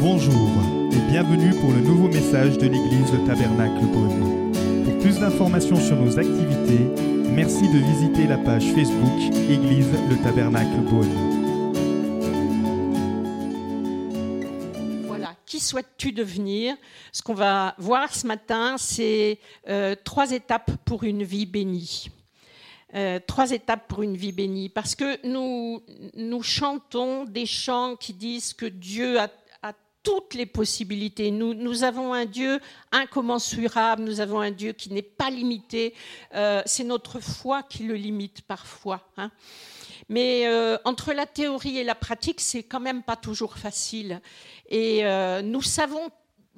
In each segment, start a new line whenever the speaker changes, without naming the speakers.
Bonjour et bienvenue pour le nouveau message de l'église Le Tabernacle Beaune. Pour plus d'informations sur nos activités, merci de visiter la page Facebook Église Le Tabernacle Beaune.
Voilà, qui souhaites-tu devenir? Ce qu'on va voir ce matin, c'est euh, trois étapes pour une vie bénie. Euh, trois étapes pour une vie bénie, parce que nous, nous chantons des chants qui disent que Dieu a toutes les possibilités. Nous, nous, avons un Dieu incommensurable, nous avons un Dieu qui n'est pas limité. Euh, c'est notre foi qui le limite parfois. Hein. Mais euh, entre la théorie et la pratique, c'est quand même pas toujours facile. Et euh, nous savons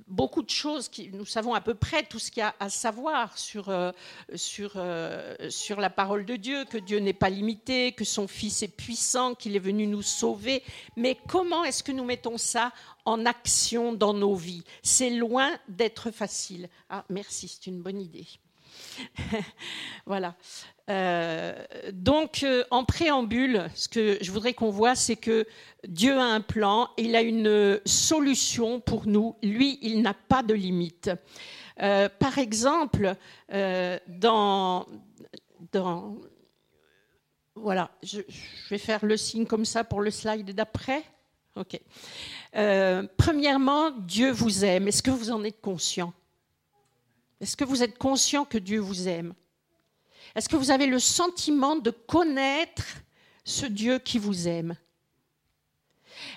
beaucoup de choses, qui, nous savons à peu près tout ce qu'il y a à savoir sur, euh, euh, sur la parole de Dieu, que Dieu n'est pas limité, que son Fils est puissant, qu'il est venu nous sauver. Mais comment est-ce que nous mettons ça en action dans nos vies? C'est loin d'être facile. Ah, merci, c'est une bonne idée. voilà. Euh, donc, euh, en préambule, ce que je voudrais qu'on voit, c'est que Dieu a un plan, il a une solution pour nous. Lui, il n'a pas de limite. Euh, par exemple, dans, dans, voilà, je, je, vais faire le signe comme ça pour le slide d'après. Ok. Premièrement, Dieu vous aime. Est-ce que vous en êtes conscient? Est-ce que vous êtes conscient que Dieu vous aime? Est-ce que vous avez le sentiment de connaître ce Dieu qui vous aime?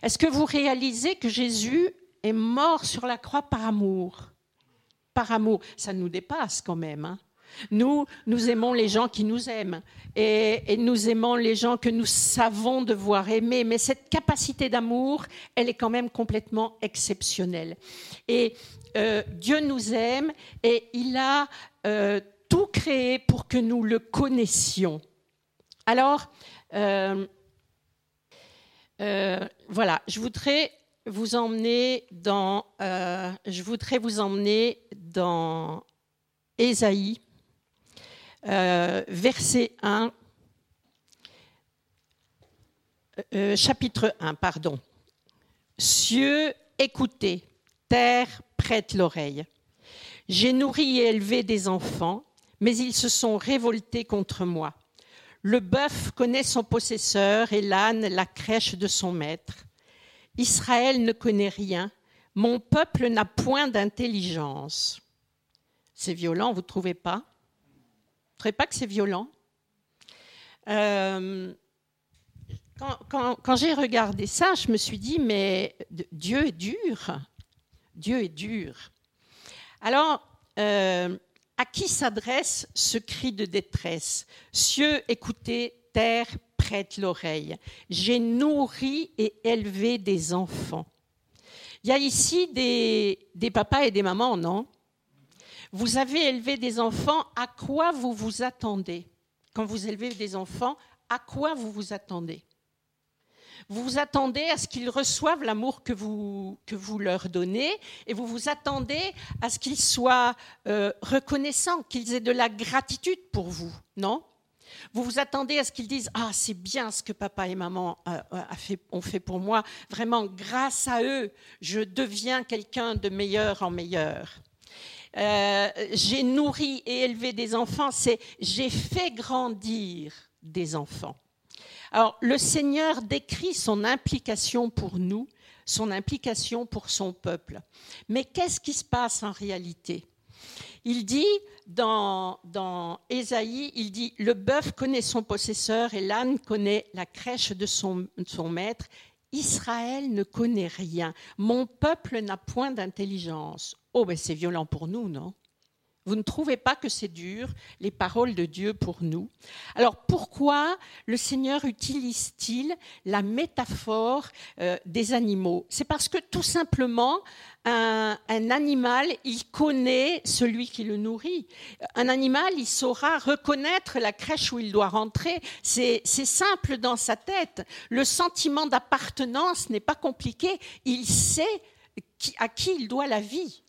Est-ce que vous réalisez que Jésus est mort sur la croix par amour? Par amour, ça nous dépasse quand même. Hein nous, nous aimons les gens qui nous aiment et, nous aimons les gens que nous savons devoir aimer, mais cette capacité d'amour, elle est quand même complètement exceptionnelle. Et euh, Dieu nous aime et il a euh, tout créé pour que nous le connaissions. Alors, euh, voilà, je voudrais vous emmener dans, je voudrais vous emmener dans Ésaïe, euh, verset 1, euh, chapitre 1, pardon. Cieux, écoutez, terre, prête l'oreille. J'ai nourri et élevé des enfants mais ils se sont révoltés contre moi. Le bœuf connaît son possesseur et l'âne la crèche de son maître. Israël ne connaît rien, mon peuple n'a point d'intelligence. C'est violent, vous ne trouvez pas? Ne pas que c'est violent euh, quand j'ai regardé ça, je me suis dit, mais Dieu est dur. Dieu est dur. Alors, euh, à qui s'adresse ce cri de détresse? Cieux, écoutez, terre, prête l'oreille. J'ai nourri et élevé des enfants. Il y a ici des, des papas et des mamans, non? Vous avez élevé des enfants, à quoi vous vous attendez? Quand vous élevez des enfants, à quoi vous vous attendez? Vous vous attendez à ce qu'ils reçoivent l'amour que vous, que vous leur donnez et vous vous attendez à ce qu'ils soient euh, reconnaissants, qu'ils aient de la gratitude pour vous, non? Vous vous attendez à ce qu'ils disent Ah, c'est bien ce que papa et maman euh, fait, ont fait pour moi. Vraiment, grâce à eux, je deviens quelqu'un de meilleur en meilleur. Euh, j'ai nourri et élevé des enfants, c'est j'ai fait grandir des enfants. Alors, le Seigneur décrit son implication pour nous, son implication pour son peuple. Mais qu'est-ce qui se passe en réalité? Il dit dans, dans Ésaïe, il dit Le bœuf connaît son possesseur et l'âne connaît la crèche de son, son maître. Israël ne connaît rien. Mon peuple n'a point d'intelligence. Oh, ben c'est violent pour nous, non? Vous ne trouvez pas que c'est dur, les paroles de Dieu pour nous? Alors pourquoi le Seigneur utilise-t-il la métaphore euh, des animaux? C'est parce que tout simplement, un, animal, il connaît celui qui le nourrit. Un animal, il saura reconnaître la crèche où il doit rentrer. C'est simple dans sa tête. Le sentiment d'appartenance n'est pas compliqué. Il sait à qui il doit la vie.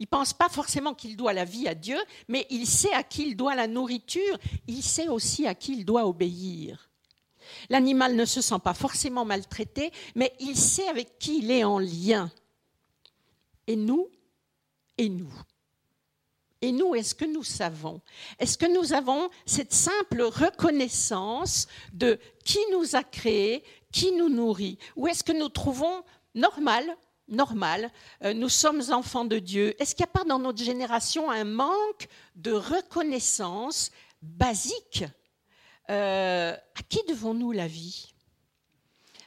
Il ne pense pas forcément qu'il doit la vie à Dieu, mais il sait à qui il doit la nourriture, il sait aussi à qui il doit obéir. L'animal ne se sent pas forcément maltraité, mais il sait avec qui il est en lien. Et nous Et nous et nous, est-ce que nous savons? Est-ce que nous avons cette simple reconnaissance de qui nous a créés, qui nous nourrit? Ou est-ce que nous trouvons normal, normal, euh, nous sommes enfants de Dieu. Est-ce qu'il n'y a pas dans notre génération un manque de reconnaissance basique? Euh, À qui devons-nous la vie?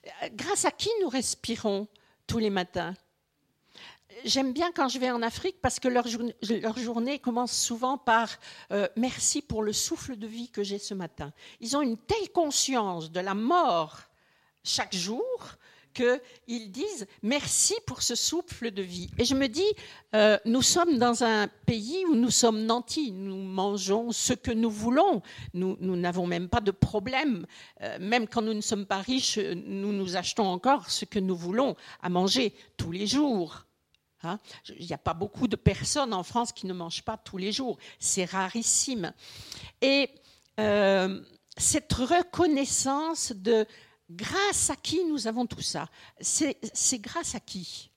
Euh, Grâce à qui nous respirons tous les matins? J'aime bien quand je vais en Afrique parce que leur, journée, commence souvent par merci pour le souffle de vie que j'ai ce matin. Ils ont une telle conscience de la mort chaque jour qu'ils disent merci pour ce souffle de vie. Et je me dis, euh, nous sommes dans un pays où nous sommes nantis, nous mangeons ce que nous voulons, nous n'avons même pas de problème, euh, même quand nous ne sommes pas riches, nous nous achetons encore ce que nous voulons à manger tous les jours. Hein? Il n'y a pas beaucoup de personnes en France qui ne mangent pas tous les jours. C'est rarissime. Et euh, cette reconnaissance de grâce à qui nous avons tout ça, c'est grâce à qui?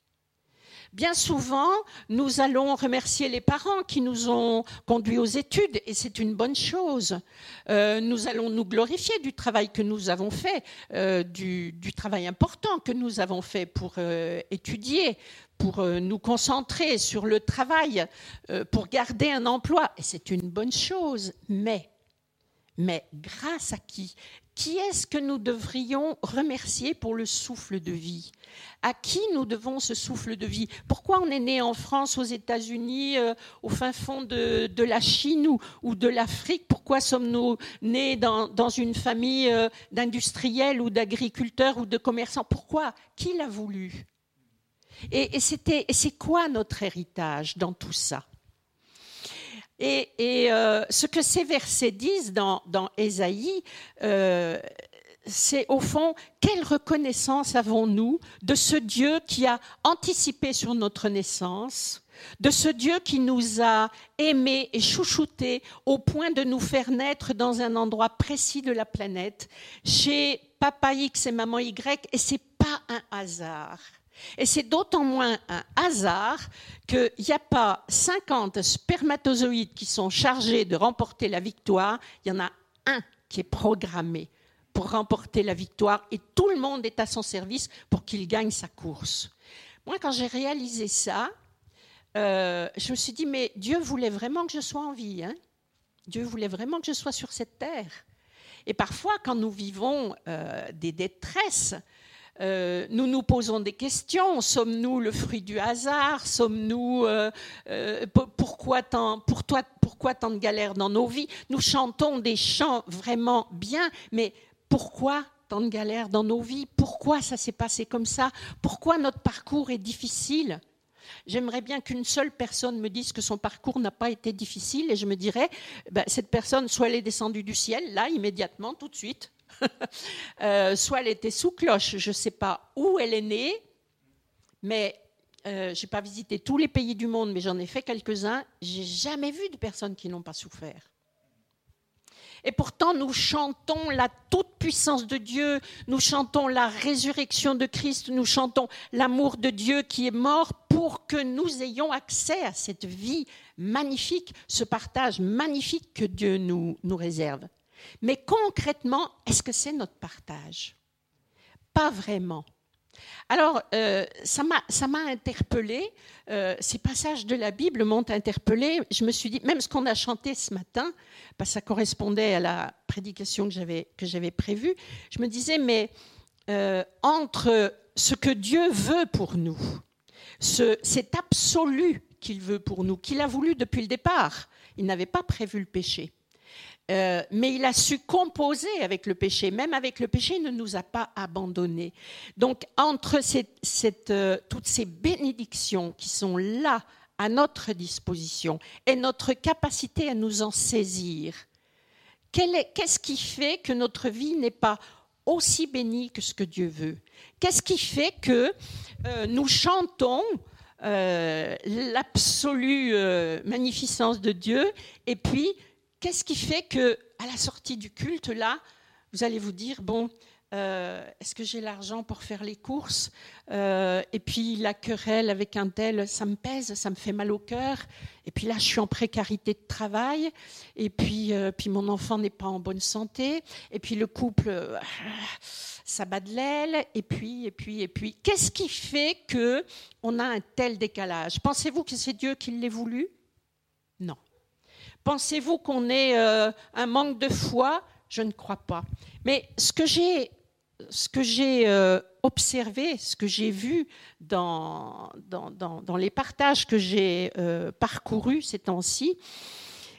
Bien souvent, nous allons remercier les parents qui nous ont conduits aux études, et c'est une bonne chose. Euh, nous allons nous glorifier du travail que nous avons fait, euh, du, travail important que nous avons fait pour étudier, pour euh, nous concentrer sur le travail, euh, pour garder un emploi. Et c'est une bonne chose. Mais grâce à qui? Qui est-ce que nous devrions remercier pour le souffle de vie? À qui nous devons ce souffle de vie? Pourquoi on est né en France, aux États-Unis, euh, au fin fond de, la Chine ou, de l'Afrique? Pourquoi sommes-nous nés dans, dans, une famille d'industriels ou d'agriculteurs ou de commerçants? Pourquoi? Qui l'a voulu? Et, c'est quoi notre héritage dans tout ça? Et, euh, ce que ces versets disent dans, Ésaïe, euh, c'est au fond, quelle reconnaissance avons-nous de ce Dieu qui a anticipé sur notre naissance, de ce Dieu qui nous a aimés et chouchoutés au point de nous faire naître dans un endroit précis de la planète, chez papa X et maman Y, et c'est pas un hasard. Et c'est d'autant moins un hasard qu'il n'y a pas 50 spermatozoïdes qui sont chargés de remporter la victoire, il y en a un qui est programmé pour remporter la victoire et tout le monde est à son service pour qu'il gagne sa course. Moi, quand j'ai réalisé ça, euh, je me suis dit, mais Dieu voulait vraiment que je sois en vie. Hein Dieu voulait vraiment que je sois sur cette terre. Et parfois, quand nous vivons euh, des détresses, euh, nous nous posons des questions. Sommes-nous le fruit du hasard? Sommes-nous euh, euh, pourquoi tant, de galères dans nos vies? Nous chantons des chants vraiment bien, mais pourquoi tant de galères dans nos vies? Pourquoi ça s'est passé comme ça? Pourquoi notre parcours est difficile? J'aimerais bien qu'une seule personne me dise que son parcours n'a pas été difficile et je me dirais, ben, cette personne, soit elle est descendue du ciel, là, immédiatement, tout de suite, Euh, soit elle était sous cloche, je ne sais pas où elle est née, mais euh, je n'ai pas visité tous les pays du monde, mais j'en ai fait quelques-uns. J'ai jamais vu de personnes qui n'ont pas souffert. Et pourtant, nous chantons la toute-puissance de Dieu, nous chantons la résurrection de Christ, nous chantons l'amour de Dieu qui est mort pour que nous ayons accès à cette vie magnifique, ce partage magnifique que Dieu nous, nous réserve. Mais concrètement, est-ce que c'est notre partage? Pas vraiment. Alors, euh, ça m'a interpellé. Euh, ces passages de la Bible m'ont interpellé. Je me suis dit, même ce qu'on a chanté ce matin, que ça correspondait à la prédication que j'avais prévue, je me disais, mais euh, entre ce que Dieu veut pour nous, ce, cet absolu qu'il veut pour nous, qu'il a voulu depuis le départ, il n'avait pas prévu le péché. Euh, mais il a su composer avec le péché. Même avec le péché, il ne nous a pas abandonnés. Donc, entre euh, toutes ces bénédictions qui sont là à notre disposition et notre capacité à nous en saisir, qu'est-ce qui fait que notre vie n'est pas aussi bénie que ce que Dieu veut? Qu'est-ce qui fait que euh, nous chantons l'absolue magnificence de Dieu et puis Qu'est-ce qui fait que, à la sortie du culte, là, vous allez vous dire bon, euh, est-ce que j'ai l'argent pour faire les courses euh, Et puis la querelle avec un tel, ça me pèse, ça me fait mal au cœur. Et puis là, je suis en précarité de travail. Et puis, euh, puis mon enfant n'est pas en bonne santé. Et puis le couple, ça bat de l'aile. Et puis, et puis, et puis, qu'est-ce qui fait que on a un tel décalage? Pensez-vous que c'est Dieu qui l'ait voulu? Non. Pensez-vous qu'on ait un manque de foi? Je ne crois pas. Mais ce que j'ai euh, observé, ce que j'ai vu dans, les partages que j'ai euh, parcourus ces temps-ci,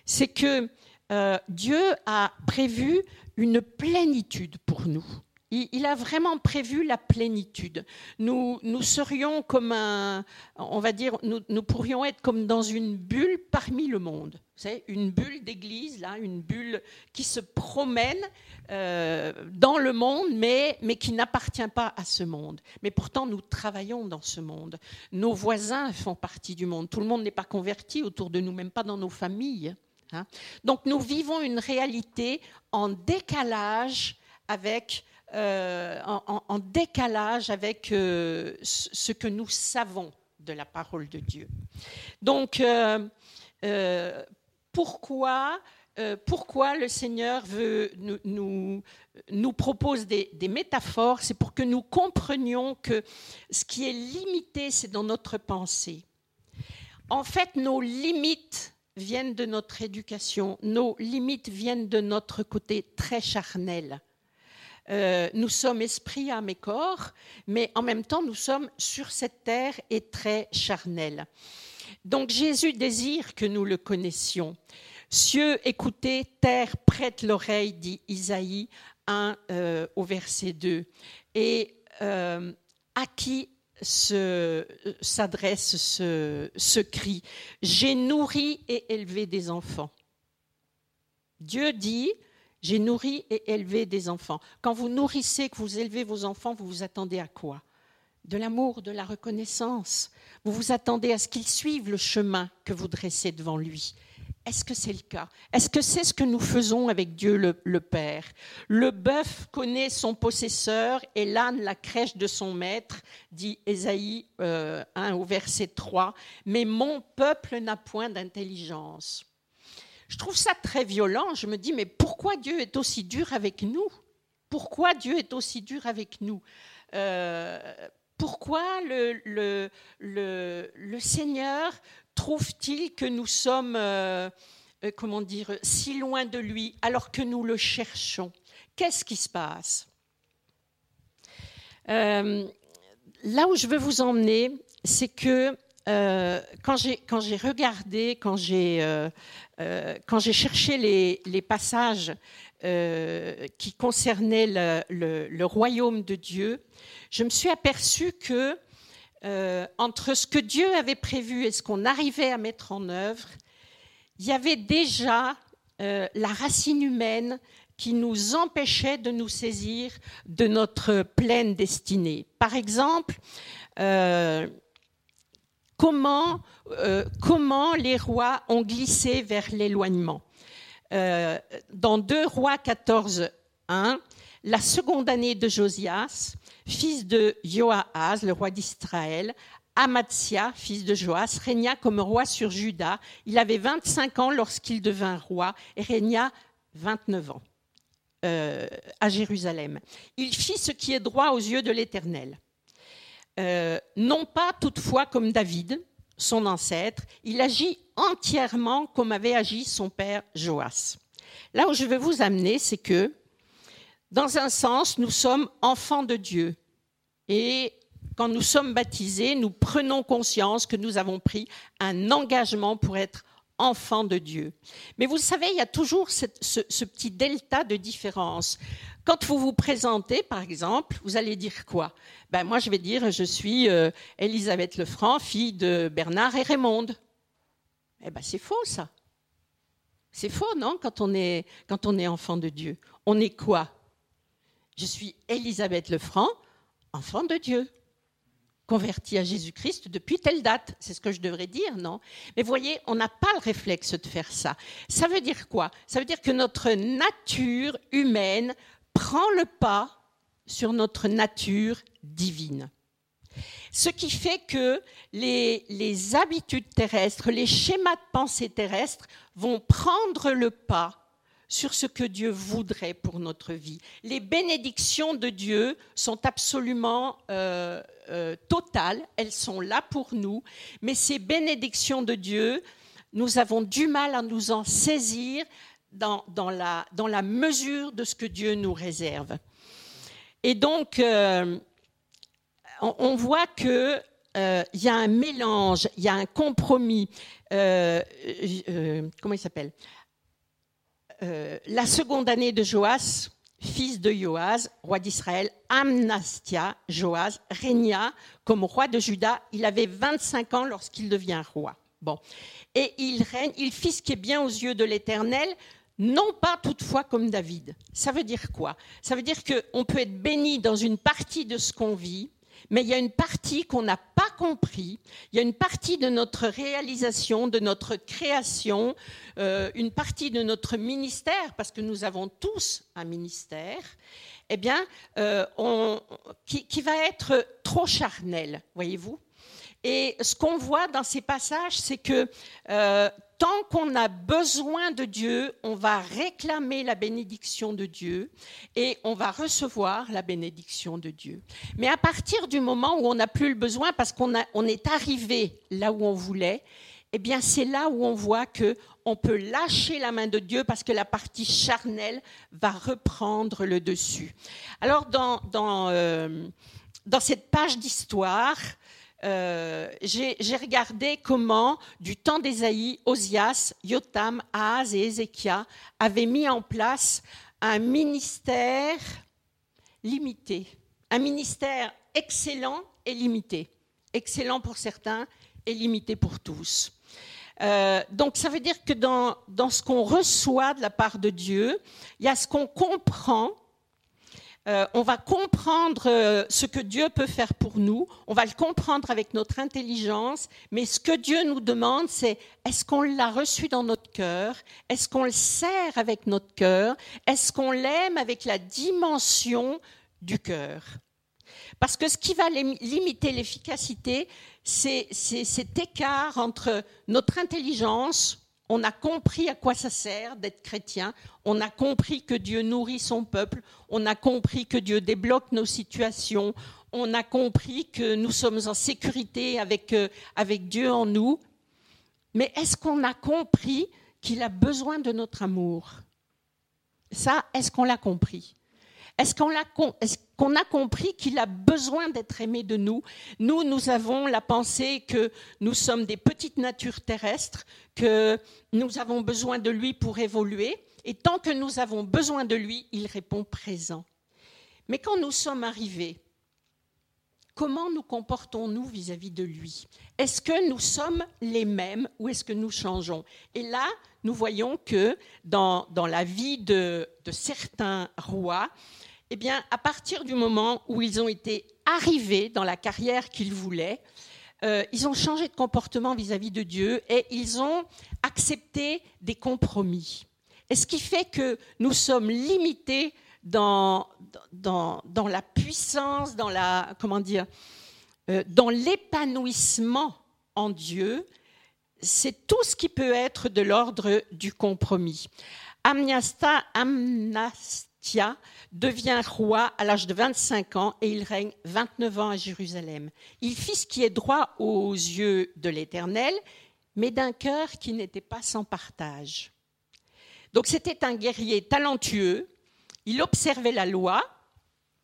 c'est que euh, Dieu a prévu une plénitude pour nous. Il, a vraiment prévu la plénitude. Nous, serions comme un, on va dire, nous, pourrions être comme dans une bulle parmi le monde. Savez, une bulle d'église, là, une bulle qui se promène euh, dans le monde, mais, mais qui n'appartient pas à ce monde. Mais pourtant, nous travaillons dans ce monde. Nos voisins font partie du monde. Tout le monde n'est pas converti autour de nous, même pas dans nos familles. Hein. Donc, nous vivons une réalité en décalage avec euh, en, décalage avec euh, ce que nous savons de la parole de Dieu. Donc, pourquoi euh, pourquoi le Seigneur veut nous, propose des, métaphores, c'est pour que nous comprenions que ce qui est limité, c'est dans notre pensée. En fait, nos limites viennent de notre éducation, nos limites viennent de notre côté très charnel. Euh, nous sommes esprit, âme et corps, mais en même temps, nous sommes sur cette terre et très charnels. Donc Jésus désire que nous le connaissions. Cieux, écoutez, terre, prête l'oreille, dit Isaïe 1 euh, au verset 2. Et euh, à qui s'adresse ce, ce cri? J'ai nourri et élevé des enfants. Dieu dit, j'ai nourri et élevé des enfants. Quand vous nourrissez, que vous élevez vos enfants, vous vous attendez à quoi? De l'amour, de la reconnaissance. Vous vous attendez à ce qu'ils suivent le chemin que vous dressez devant lui. Est-ce que c'est le cas? Est-ce que c'est ce que nous faisons avec Dieu le, Père? Le bœuf connaît son possesseur et l'âne la crèche de son maître, dit Ésaïe 1 euh, au verset 3, mais mon peuple n'a point d'intelligence. Je trouve ça très violent. Je me dis, mais pourquoi Dieu est aussi dur avec nous? Pourquoi Dieu est aussi dur avec nous? Euh, pourquoi le, Seigneur trouve-t-il que nous sommes, euh, euh, comment dire, si loin de lui alors que nous le cherchons? Qu'est-ce qui se passe? Là où je veux vous emmener, c'est que quand j'ai regardé, quand j'ai cherché les, les passages qui concernaient le, le, le, royaume de Dieu, je me suis aperçue que euh, entre ce que Dieu avait prévu et ce qu'on arrivait à mettre en œuvre, il y avait déjà euh, la racine humaine qui nous empêchait de nous saisir de notre pleine destinée. Par exemple, euh, comment, les rois ont glissé vers l'éloignement. dans 2 Rois 14, 1, la seconde année de Josias, fils de Joahaz, le roi d'Israël, Amatsia, fils de Joas, régna comme roi sur Juda. Il avait 25 ans lorsqu'il devint roi et régna 29 ans euh, à Jérusalem. Il fit ce qui est droit aux yeux de l'Éternel. Euh, non pas toutefois comme David, son ancêtre, il agit entièrement comme avait agi son père Joas. Là où je veux vous amener, c'est que dans un sens, nous sommes enfants de Dieu. Et quand nous sommes baptisés, nous prenons conscience que nous avons pris un engagement pour être enfants de Dieu. Mais vous savez, il y a toujours ce, petit delta de différence. Quand vous vous présentez, par exemple, vous allez dire quoi? Ben, Moi, je vais dire, je suis euh, Elisabeth Lefranc, fille de Bernard et Raymond. Eh ben, c'est faux, ça. C'est faux, non, quand on, est, quand on est enfant de Dieu. On est quoi? Je suis Elisabeth Lefranc, enfant de Dieu, convertie à Jésus-Christ depuis telle date. C'est ce que je devrais dire, non? Mais voyez, on n'a pas le réflexe de faire ça. Ça veut dire quoi? Ça veut dire que notre nature humaine prend le pas sur notre nature divine. Ce qui fait que les, les, habitudes terrestres, les schémas de pensée terrestres vont prendre le pas sur ce que Dieu voudrait pour notre vie. Les bénédictions de Dieu sont absolument euh, euh, totales, elles sont là pour nous, mais ces bénédictions de Dieu, nous avons du mal à nous en saisir dans, dans, la, dans la, mesure de ce que Dieu nous réserve. Et donc, euh, on, voit que il y a un mélange, il y a un compromis. comment il s'appelle? Euh, la seconde année de Joas, fils de Joas, roi d'Israël, Amnastia, Joas, régna comme roi de Juda. Il avait 25 ans lorsqu'il devient roi. Bon. Et il règne, il fit ce qui est bien aux yeux de l'Éternel, non pas toutefois comme David. Ça veut dire quoi? Ça veut dire qu'on peut être béni dans une partie de ce qu'on vit, mais il y a une partie qu'on n'a pas compris, il y a une partie de notre réalisation, de notre création, euh, une partie de notre ministère, parce que nous avons tous un ministère, eh bien, euh, qui, va être trop charnel, voyez-vous. Et ce qu'on voit dans ces passages, c'est que euh, tant qu'on a besoin de Dieu, on va réclamer la bénédiction de Dieu et on va recevoir la bénédiction de Dieu. Mais à partir du moment où on n'a plus le besoin parce qu'on on est arrivé là où on voulait, eh bien c'est là où on voit que on peut lâcher la main de Dieu parce que la partie charnelle va reprendre le dessus. Alors dans, euh, dans cette page d'histoire, euh, j'ai regardé comment, du temps d'Ésaïe, Osias, Yotam, Ahaz et Ézéchia avaient mis en place un ministère limité, un ministère excellent et limité. Excellent pour certains et limité pour tous. Euh, donc ça veut dire que dans, dans ce qu'on reçoit de la part de Dieu, il y a ce qu'on comprend euh, on va comprendre euh, ce que Dieu peut faire pour nous, on va le comprendre avec notre intelligence, mais ce que Dieu nous demande, c'est est-ce qu'on l'a reçu dans notre cœur? Est-ce qu'on le sert avec notre cœur? Est-ce qu'on l'aime avec la dimension du cœur? Parce que ce qui va limiter l'efficacité, c'est cet écart entre notre intelligence, on a compris à quoi ça sert d'être chrétien, on a compris que Dieu nourrit son peuple, on a compris que Dieu débloque nos situations, on a compris que nous sommes en sécurité avec, euh, avec Dieu en nous. Mais est-ce qu'on a compris qu'il a besoin de notre amour? Ça, est-ce qu'on l'a compris? Est-ce qu'on a, compris qu'il a besoin d'être aimé de nous. Nous, nous avons la pensée que nous sommes des petites natures terrestres, que nous avons besoin de lui pour évoluer, et tant que nous avons besoin de lui, il répond présent. Mais quand nous sommes arrivés, comment nous comportons-nous vis-à-vis de lui? Est-ce que nous sommes les mêmes ou est-ce que nous changeons? Et là, nous voyons que dans, dans la vie de, de certains rois, eh bien, à partir du moment où ils ont été arrivés dans la carrière qu'ils voulaient, euh, ils ont changé de comportement vis-à-vis de Dieu et ils ont accepté des compromis. Et ce qui fait que nous sommes limités dans, la puissance, dans la comment dire, euh, dans l'épanouissement en Dieu, c'est tout ce qui peut être de l'ordre du compromis. Amnasta, Amnastia devient roi à l'âge de 25 ans et il règne 29 ans à Jérusalem. Il fit ce qui est droit aux yeux de l'Éternel, mais d'un cœur qui n'était pas sans partage. Donc c'était un guerrier talentueux, il observait la loi,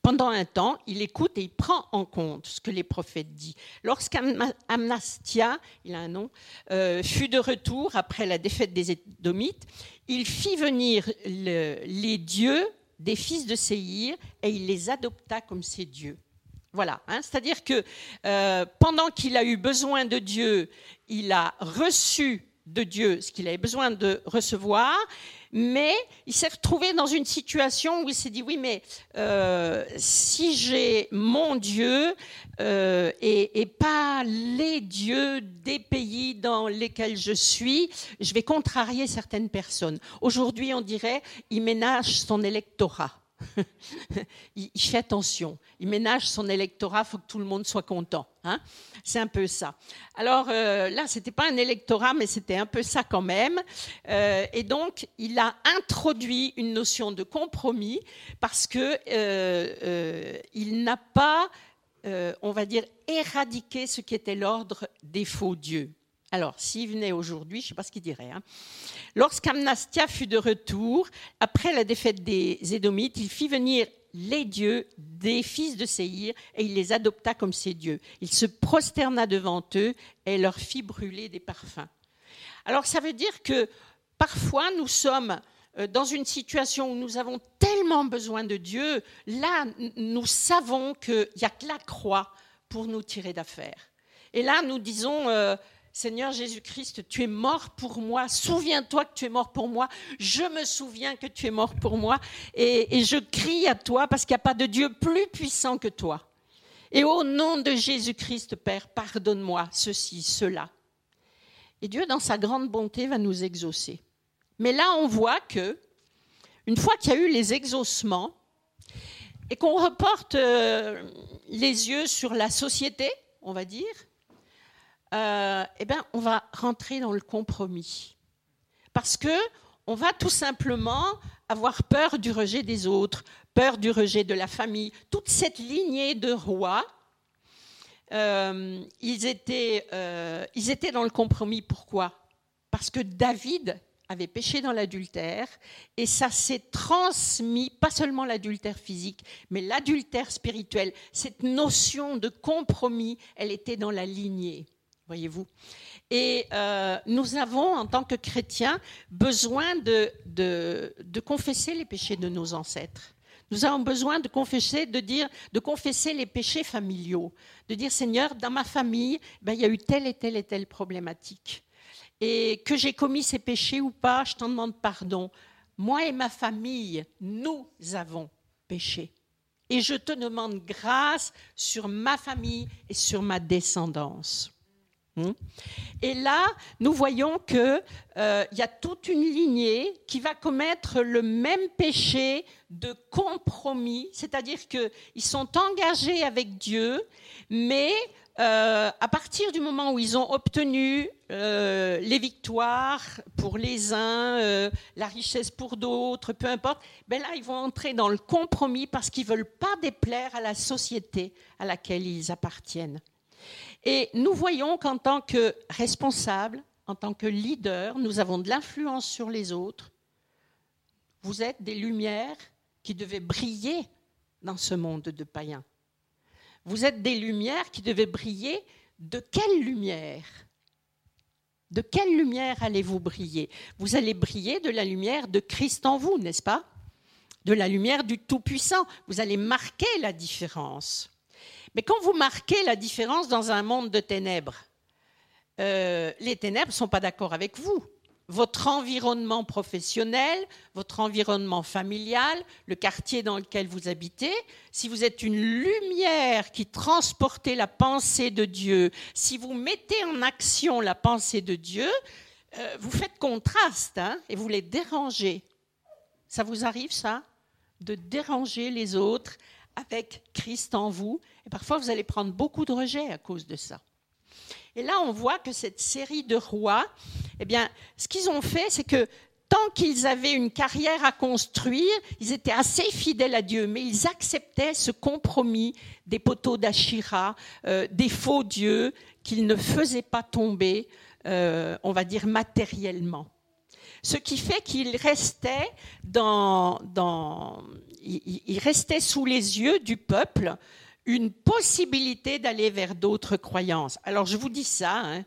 pendant un temps, il écoute et il prend en compte ce que les prophètes disent. Lorsqu'Amnastia, il a un nom, euh, fut de retour après la défaite des Édomites, il fit venir les dieux des fils de Séhir et il les adopta comme ses dieux. Voilà, hein. c'est-à-dire que euh, pendant qu'il a eu besoin de Dieu, il a reçu de Dieu ce qu'il avait besoin de recevoir, mais il s'est retrouvé dans une situation où il s'est dit oui, mais euh, si j'ai mon Dieu euh, et, et, pas les dieux des pays dans lesquels je suis, je vais contrarier certaines personnes. Aujourd'hui, on dirait il ménage son électorat. il, fait attention. Il ménage son électorat, il faut que tout le monde soit content. Hein. c'est un peu ça. Alors euh, là, ce n'était pas un électorat, mais c'était un peu ça quand même. Euh, et donc, il a introduit une notion de compromis parce que euh, il n'a pas, on va dire, éradiqué ce qui était l'ordre des faux dieux. Alors, s'il venait aujourd'hui, je ne sais pas ce qu'il dirait. Hein. Lorsqu'Amnastia fut de retour, après la défaite des Édomites, il fit venir les dieux des fils de Séhir et il les adopta comme ses dieux. Il se prosterna devant eux et leur fit brûler des parfums. Alors, ça veut dire que parfois nous sommes euh, dans une situation où nous avons tellement besoin de Dieu, là, nous savons qu'il n'y a que la croix pour nous tirer d'affaire. Et là, nous disons, euh, Seigneur Jésus-Christ, tu es mort pour moi. Souviens-toi que tu es mort pour moi. Je me souviens que tu es mort pour moi. Et, je crie à toi parce qu'il n'y a pas de Dieu plus puissant que toi. Et au nom de Jésus-Christ, Père, pardonne-moi ceci, cela. Et Dieu, dans sa grande bonté, va nous exaucer. Mais là, on voit que, une fois qu'il y a eu les exaucements, et qu'on reporte euh, les yeux sur la société, on va dire, euh, eh ben, on va rentrer dans le compromis. Parce que on va tout simplement avoir peur du rejet des autres, peur du rejet de la famille. Toute cette lignée de rois, euh, ils, étaient, euh, ils étaient dans le compromis. Pourquoi? Parce que David avait péché dans l'adultère et ça s'est transmis, pas seulement l'adultère physique, mais l'adultère spirituel. Cette notion de compromis, elle était dans la lignée voyez-vous. Et euh, nous avons, en tant que chrétiens, besoin de, de, confesser les péchés de nos ancêtres. Nous avons besoin de confesser, de dire, de confesser les péchés familiaux, de dire Seigneur, dans ma famille, ben, il y a eu telle et telle et telle problématique, et que j'ai commis ces péchés ou pas, je t'en demande pardon. Moi et ma famille, nous avons péché, et je te demande grâce sur ma famille et sur ma descendance. Hmm. Et là, nous voyons qu'il euh, y a toute une lignée qui va commettre le même péché de compromis, c'est-à-dire qu'ils sont engagés avec Dieu, mais euh, à partir du moment où ils ont obtenu euh, les victoires pour les uns, la richesse pour d'autres, peu importe, ben là, ils vont entrer dans le compromis parce qu'ils ne veulent pas déplaire à la société à laquelle ils appartiennent. Et nous voyons qu'en tant que responsables, en tant que leaders, nous avons de l'influence sur les autres. Vous êtes des lumières qui devaient briller dans ce monde de païens. Vous êtes des lumières qui devaient briller. De quelle lumière? De quelle lumière allez-vous briller? Vous allez briller de la lumière de Christ en vous, n'est-ce pas? De la lumière du Tout-Puissant. Vous allez marquer la différence. Mais quand vous marquez la différence dans un monde de ténèbres, euh, les ténèbres ne sont pas d'accord avec vous. Votre environnement professionnel, votre environnement familial, le quartier dans lequel vous habitez, si vous êtes une lumière qui transportez la pensée de Dieu, si vous mettez en action la pensée de Dieu, euh, vous faites contraste hein, et vous les dérangez. Ça vous arrive ça? De déranger les autres avec Christ en vous. Et parfois, vous allez prendre beaucoup de rejets à cause de ça. Et là, on voit que cette série de rois, eh bien, ce qu'ils ont fait, c'est que tant qu'ils avaient une carrière à construire, ils étaient assez fidèles à Dieu, mais ils acceptaient ce compromis des poteaux d'Achira, euh, des faux dieux qu'ils ne faisaient pas tomber, euh, on va dire matériellement. Ce qui fait qu'ils restaient dans, dans, il, restait sous les yeux du peuple une possibilité d'aller vers d'autres croyances. Alors je vous dis ça, hein.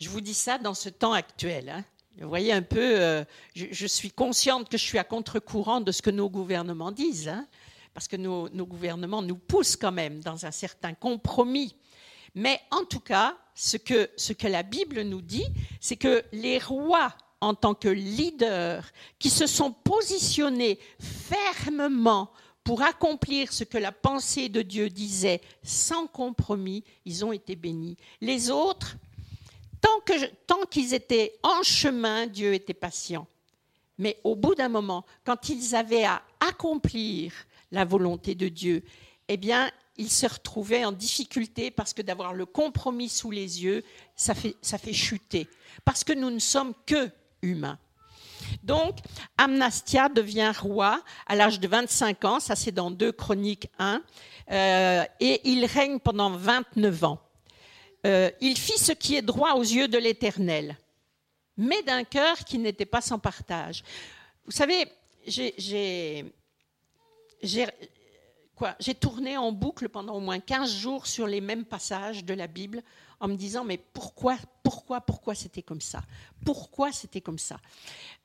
je vous dis ça dans ce temps actuel. Hein. Vous voyez un peu, euh, je, suis consciente que je suis à contre-courant de ce que nos gouvernements disent, hein, parce que nos, gouvernements nous poussent quand même dans un certain compromis. Mais en tout cas, ce que, ce que la Bible nous dit, c'est que les rois en tant que leaders qui se sont positionnés fermement pour accomplir ce que la pensée de Dieu disait sans compromis, ils ont été bénis. Les autres, tant qu'ils étaient en chemin, Dieu était patient. Mais au bout d'un moment, quand ils avaient à accomplir la volonté de Dieu, eh bien, ils se retrouvaient en difficulté parce que d'avoir le compromis sous les yeux, ça fait, ça fait chuter. Parce que nous ne sommes que humains. Donc, Amnastia devient roi à l'âge de 25 ans, ça c'est dans 2 Chroniques 1, euh, et il règne pendant 29 ans. Euh, il fit ce qui est droit aux yeux de l'Éternel, mais d'un cœur qui n'était pas sans partage. Vous savez, j'ai tourné en boucle pendant au moins 15 jours sur les mêmes passages de la Bible en me disant mais pourquoi, pourquoi, pourquoi c'était comme ça? Pourquoi c'était comme ça?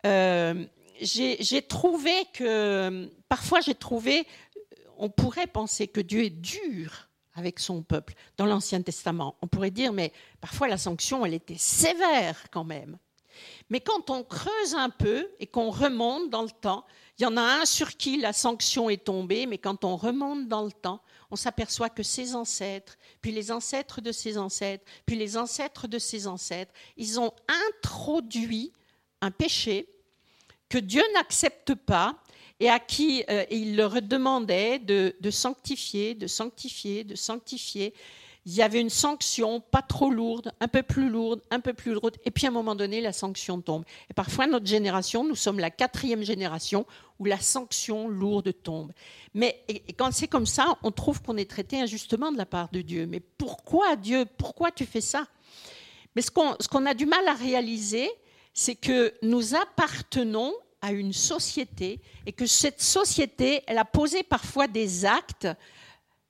Euh, J'ai trouvé que, parfois j'ai trouvé, on pourrait penser que Dieu est dur avec son peuple dans l'Ancien Testament. On pourrait dire mais parfois la sanction, elle était sévère quand même. Mais quand on creuse un peu et qu'on remonte dans le temps, il y en a un sur qui la sanction est tombée, mais quand on remonte dans le temps, on s'aperçoit que ses ancêtres, puis les ancêtres de ses ancêtres, puis les ancêtres de ses ancêtres, ils ont introduit un péché que Dieu n'accepte pas et à qui euh, il leur demandait de, de sanctifier, de sanctifier, de sanctifier il y avait une sanction pas trop lourde, un peu plus lourde, un peu plus lourde, et puis à un moment donné, la sanction tombe. Et parfois, notre génération, nous sommes la quatrième génération où la sanction lourde tombe. Mais quand c'est comme ça, on trouve qu'on est traité injustement de la part de Dieu. Mais pourquoi Dieu Pourquoi tu fais ça? Mais ce qu'on, a du mal à réaliser, c'est que nous appartenons à une société et que cette société, elle a posé parfois des actes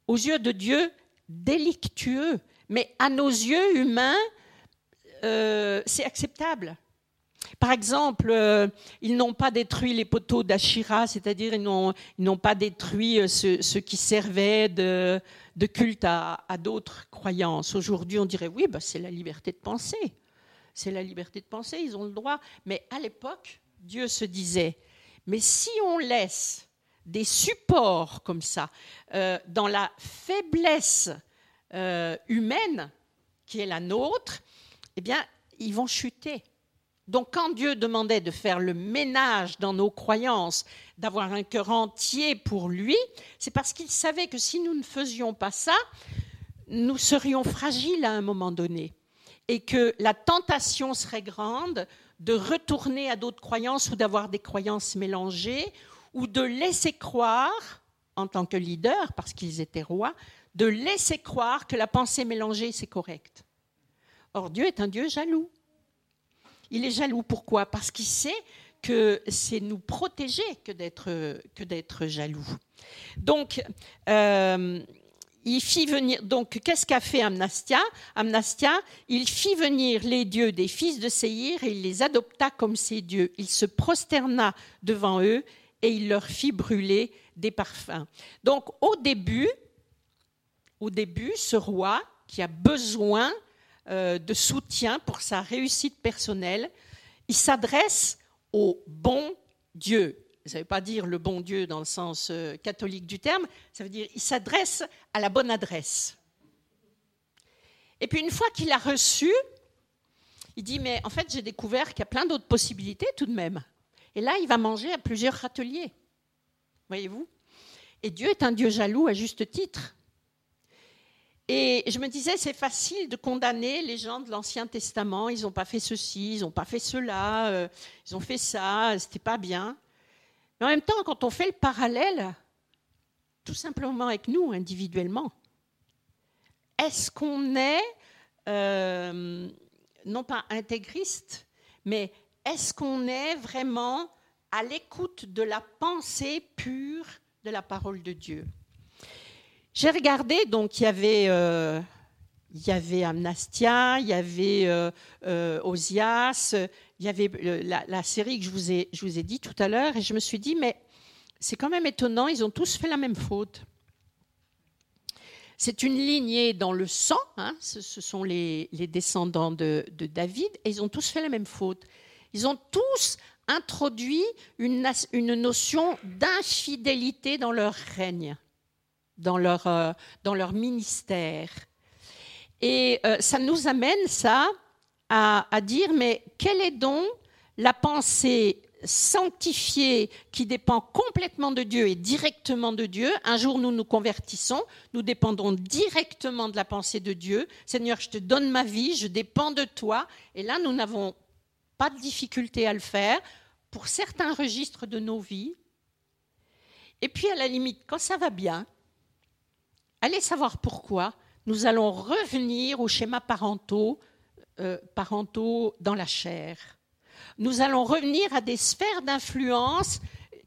aux yeux de Dieu délictueux, mais à nos yeux humains, euh, c'est acceptable. Par exemple, euh, ils n'ont pas détruit les poteaux d'Achira, c'est-à-dire ils n'ont pas détruit euh, ce, qui servait de, culte à, d'autres croyances. Aujourd'hui, on dirait oui, bah, c'est la liberté de penser. C'est la liberté de penser, ils ont le droit. Mais à l'époque, Dieu se disait, mais si on laisse des supports comme ça, euh, dans la faiblesse euh, humaine qui est la nôtre, eh bien, ils vont chuter. Donc quand Dieu demandait de faire le ménage dans nos croyances, d'avoir un cœur entier pour lui, c'est parce qu'il savait que si nous ne faisions pas ça, nous serions fragiles à un moment donné et que la tentation serait grande de retourner à d'autres croyances ou d'avoir des croyances mélangées ou de laisser croire, en tant que leader, parce qu'ils étaient rois, de laisser croire que la pensée mélangée, c'est correct. Or, Dieu est un Dieu jaloux. Il est jaloux, pourquoi? Parce qu'il sait que c'est nous protéger que d'être jaloux. Donc, euh, il fit venir. Donc, qu'est-ce qu'a fait Amnastia? Amnastia, il fit venir les dieux des fils de Séhir et il les adopta comme ses dieux. Il se prosterna devant eux et il leur fit brûler des parfums. Donc au début, au début, ce roi qui a besoin euh, de soutien pour sa réussite personnelle, il s'adresse au bon Dieu. Ça ne veut pas dire le bon Dieu dans le sens euh, catholique du terme, ça veut dire il s'adresse à la bonne adresse. Et puis une fois qu'il a reçu, il dit mais en fait j'ai découvert qu'il y a plein d'autres possibilités tout de même. Et là, il va manger à plusieurs râteliers. Voyez-vous? Et Dieu est un Dieu jaloux à juste titre. Et je me disais, c'est facile de condamner les gens de l'Ancien Testament. Ils n'ont pas fait ceci, ils n'ont pas fait cela, euh, ils ont fait ça, c'était pas bien. Mais en même temps, quand on fait le parallèle, tout simplement avec nous, individuellement, est-ce qu'on est, euh, non pas intégriste, mais est-ce qu'on est vraiment à l'écoute de la pensée pure de la parole de Dieu? J'ai regardé, donc il y avait, euh, il y avait Amnastia, il y avait euh, euh, Osias, il y avait la, série que je vous, ai, je vous ai dit tout à l'heure, et je me suis dit, mais c'est quand même étonnant, ils ont tous fait la même faute. C'est une lignée dans le sang, hein, ce, sont les, descendants de, de, David, et ils ont tous fait la même faute. Ils ont tous introduit une, notion d'infidélité dans leur règne, dans leur, euh, ministère. Et euh, ça nous amène, ça, à, dire, mais quelle est donc la pensée sanctifié qui dépend complètement de Dieu et directement de Dieu? Un jour, nous nous convertissons, nous dépendons directement de la pensée de Dieu. Seigneur, je te donne ma vie, je dépends de toi. Et là, nous n'avons pas de difficulté à le faire pour certains registres de nos vies. Et puis, à la limite, quand ça va bien, allez savoir pourquoi, nous allons revenir aux schémas parentaux, euh, parentaux dans la chair nous allons revenir à des sphères d'influence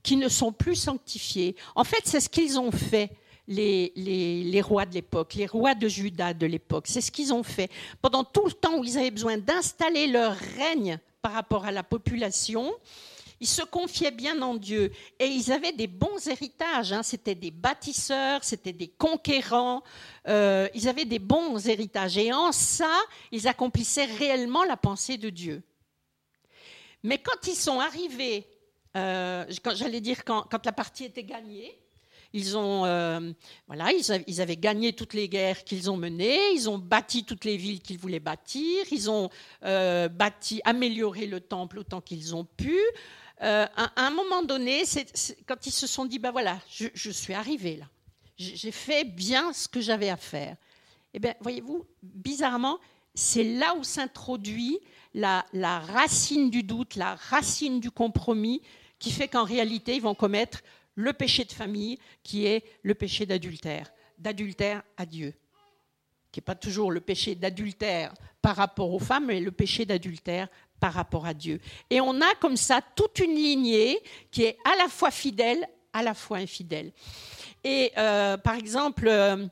qui ne sont plus sanctifiées. En fait, c'est ce qu'ils ont fait. Les, les, rois de l'époque, les rois de Juda de l'époque. C'est ce qu'ils ont fait. Pendant tout le temps où ils avaient besoin d'installer leur règne par rapport à la population, ils se confiaient bien en Dieu et ils avaient des bons héritages. Hein. C'était des bâtisseurs, c'était des conquérants. Euh, ils avaient des bons héritages et en ça, ils accomplissaient réellement la pensée de Dieu. Mais quand ils sont arrivés, euh, j'allais dire quand, la partie était gagnée, ils, ont, euh, voilà, ils, avaient gagné toutes les guerres qu'ils ont menées, ils ont bâti toutes les villes qu'ils voulaient bâtir, ils ont euh, bâti, amélioré le temple autant qu'ils ont pu. à, un moment donné, quand ils se sont dit, ben voilà, je, je suis arrivé là, j'ai fait bien ce que j'avais à faire. Eh bien, voyez-vous, bizarrement, c'est là où s'introduit la, racine du doute, la racine du compromis, qui fait qu'en réalité, ils vont commettre le péché de famille, qui est le péché d'adultère, d'adultère à Dieu, qui n'est pas toujours le péché d'adultère par rapport aux femmes, mais le péché d'adultère par rapport à Dieu. Et on a comme ça toute une lignée qui est à la fois fidèle, à la fois infidèle. Et euh, par exemple, euh,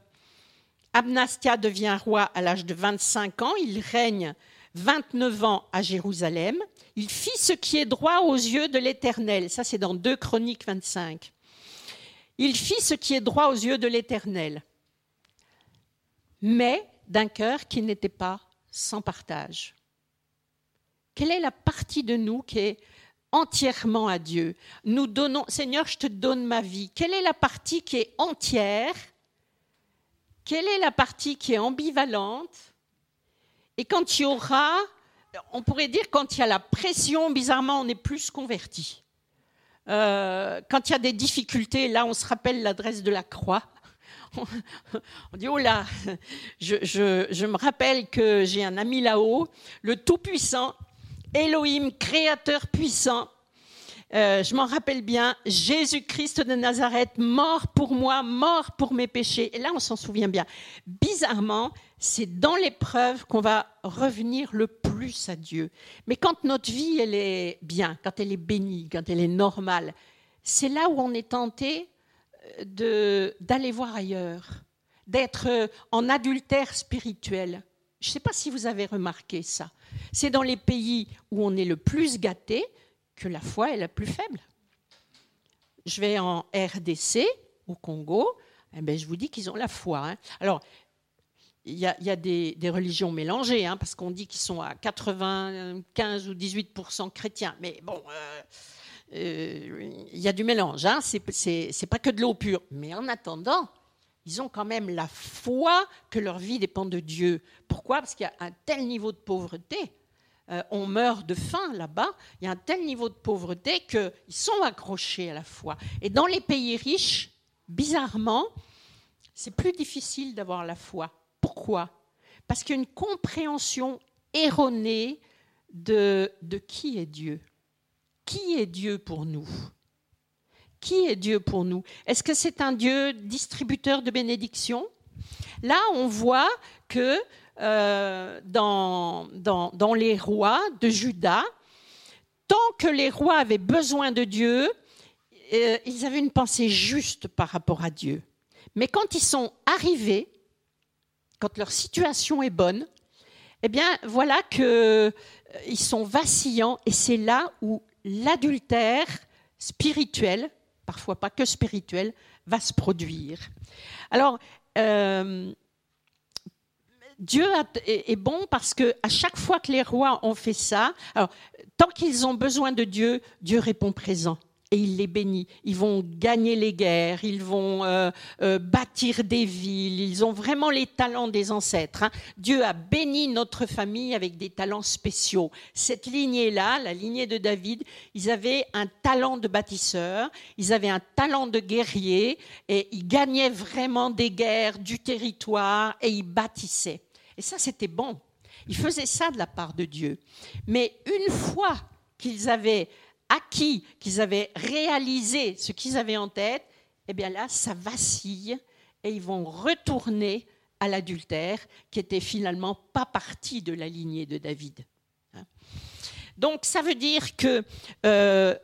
Abnastia devient roi à l'âge de 25 ans, il règne 29 ans à Jérusalem. Il fit ce qui est droit aux yeux de l'Éternel. Ça, c'est dans 2 Chroniques 25. Il fit ce qui est droit aux yeux de l'Éternel, mais d'un cœur qui n'était pas sans partage. Quelle est la partie de nous qui est entièrement à Dieu? Nous donnons, Seigneur, je te donne ma vie. Quelle est la partie qui est entière? Quelle est la partie qui est ambivalente? Et quand il y aura, on pourrait dire quand il y a la pression, bizarrement, on est plus converti. Euh, quand il y a des difficultés, là, on se rappelle l'adresse de la croix. On dit, oh là, je, je me rappelle que j'ai un ami là-haut, le Tout-Puissant, Elohim, Créateur puissant, euh, je m'en rappelle bien, Jésus-Christ de Nazareth, mort pour moi, mort pour mes péchés. Et là, on s'en souvient bien. Bizarrement, c'est dans l'épreuve qu'on va revenir le plus à Dieu. Mais quand notre vie, elle est bien, quand elle est bénie, quand elle est normale, c'est là où on est tenté euh, d'aller voir ailleurs, d'être euh, en adultère spirituel. Je ne sais pas si vous avez remarqué ça. C'est dans les pays où on est le plus gâté, que la foi est la plus faible. Je vais en RDC, au Congo, eh ben, je vous dis qu'ils ont la foi. Hein. Alors, il y, a, des, religions mélangées, hein, parce qu'on dit qu'ils sont à 95 ou 18 chrétiens. Mais bon, euh, euh, il y a du mélange. Hein, c'est pas que de l'eau pure. Mais en attendant, ils ont quand même la foi que leur vie dépend de Dieu. Pourquoi? Parce qu'il y a un tel niveau de pauvreté euh, on meurt de faim là-bas, il y a un tel niveau de pauvreté qu'ils sont accrochés à la foi. Et dans les pays riches, bizarrement, c'est plus difficile d'avoir la foi. Pourquoi? Parce qu'il y a une compréhension erronée de, de qui est Dieu. Qui est Dieu pour nous? Qui est Dieu pour nous? Est-ce que c'est un Dieu distributeur de bénédictions? Là, on voit que euh, dans, les rois de Juda, tant que les rois avaient besoin de Dieu, euh, ils avaient une pensée juste par rapport à Dieu. Mais quand ils sont arrivés, quand leur situation est bonne, eh bien voilà qu'ils euh, sont vacillants et c'est là où l'adultère spirituel, parfois pas que spirituel, va se produire. Alors, Dieu est bon parce que à chaque fois que les rois ont fait ça, tant qu'ils ont besoin de Dieu, Dieu répond présent. et il les bénit. Ils vont gagner les guerres, ils vont euh, euh, bâtir des villes, ils ont vraiment les talents des ancêtres. Hein. Dieu a béni notre famille avec des talents spéciaux. Cette lignée-là, la lignée de David, ils avaient un talent de bâtisseur, ils avaient un talent de guerrier et ils gagnaient vraiment des guerres, du territoire et ils bâtissaient. Et ça, c'était bon. Ils faisaient ça de la part de Dieu. Mais une fois qu'ils avaient acquis, qu'ils avaient réalisé ce qu'ils avaient en tête, eh bien là, ça vacille et ils vont retourner à l'adultère, qui était finalement pas partie de la lignée de David. Hein. Donc ça veut dire que euh,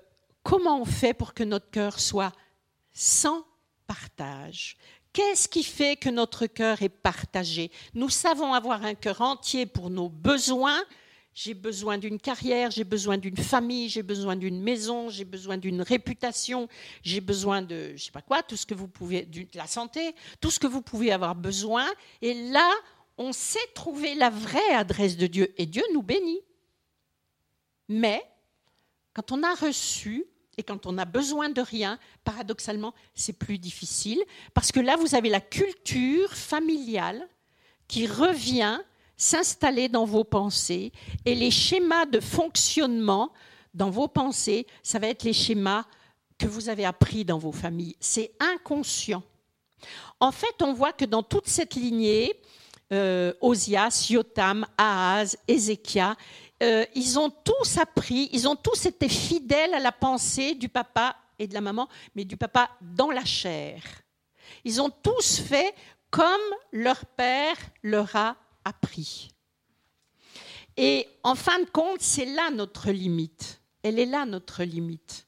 comment on fait pour que notre cœur soit sans partage Qu'est-ce qui fait que notre cœur est partagé? Nous savons avoir un cœur entier pour nos besoins. J'ai besoin d'une carrière, j'ai besoin d'une famille, j'ai besoin d'une maison, j'ai besoin d'une réputation, j'ai besoin de, je sais pas quoi, tout ce que vous pouvez, de la santé, tout ce que vous pouvez avoir besoin. Et là, on sait trouver la vraie adresse de Dieu et Dieu nous bénit. Mais quand on a reçu, et quand on a besoin de rien, paradoxalement, c'est plus difficile, parce que là, vous avez la culture familiale qui revient s'installer dans vos pensées, et les schémas de fonctionnement dans vos pensées, ça va être les schémas que vous avez appris dans vos familles. C'est inconscient. En fait, on voit que dans toute cette lignée, euh, Osias, Yotam, Ahaz, Ézéchia, euh, ils ont tous appris, ils ont tous été fidèles à la pensée du papa et de la maman, mais du papa dans la chair. Ils ont tous fait comme leur père leur a appris. Et en fin de compte, c'est là notre limite. Elle est là notre limite.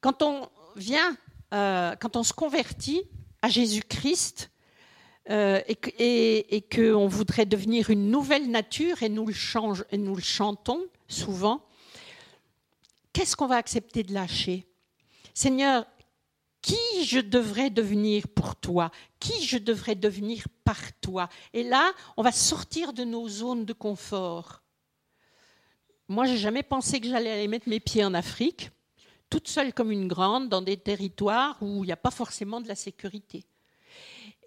Quand on vient, euh, quand on se convertit à Jésus-Christ, euh, et, qu'on voudrait devenir une nouvelle nature et nous le, chantons souvent, qu'est-ce qu'on va accepter de lâcher? Seigneur, qui je devrais devenir pour toi? Qui je devrais devenir par toi? Et là, on va sortir de nos zones de confort. Moi, j'ai jamais pensé que j'allais aller mettre mes pieds en Afrique, toute seule comme une grande, dans des territoires où il n'y a pas forcément de la sécurité.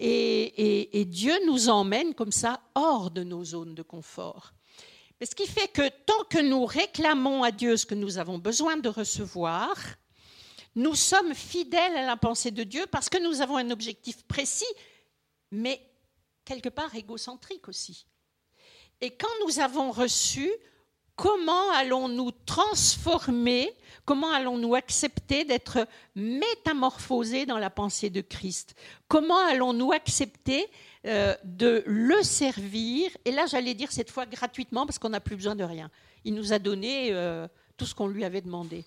Et, Dieu nous emmène comme ça hors de nos zones de confort. Ce qui fait que tant que nous réclamons à Dieu ce que nous avons besoin de recevoir, nous sommes fidèles à la pensée de Dieu parce que nous avons un objectif précis, mais quelque part égocentrique aussi. Et quand nous avons reçu, comment allons-nous transformer, comment allons-nous accepter d'être métamorphosés dans la pensée de Christ? Comment allons-nous accepter euh, de le servir? Et là, j'allais dire cette fois gratuitement parce qu'on n'a plus besoin de rien. Il nous a donné euh, tout ce qu'on lui avait demandé.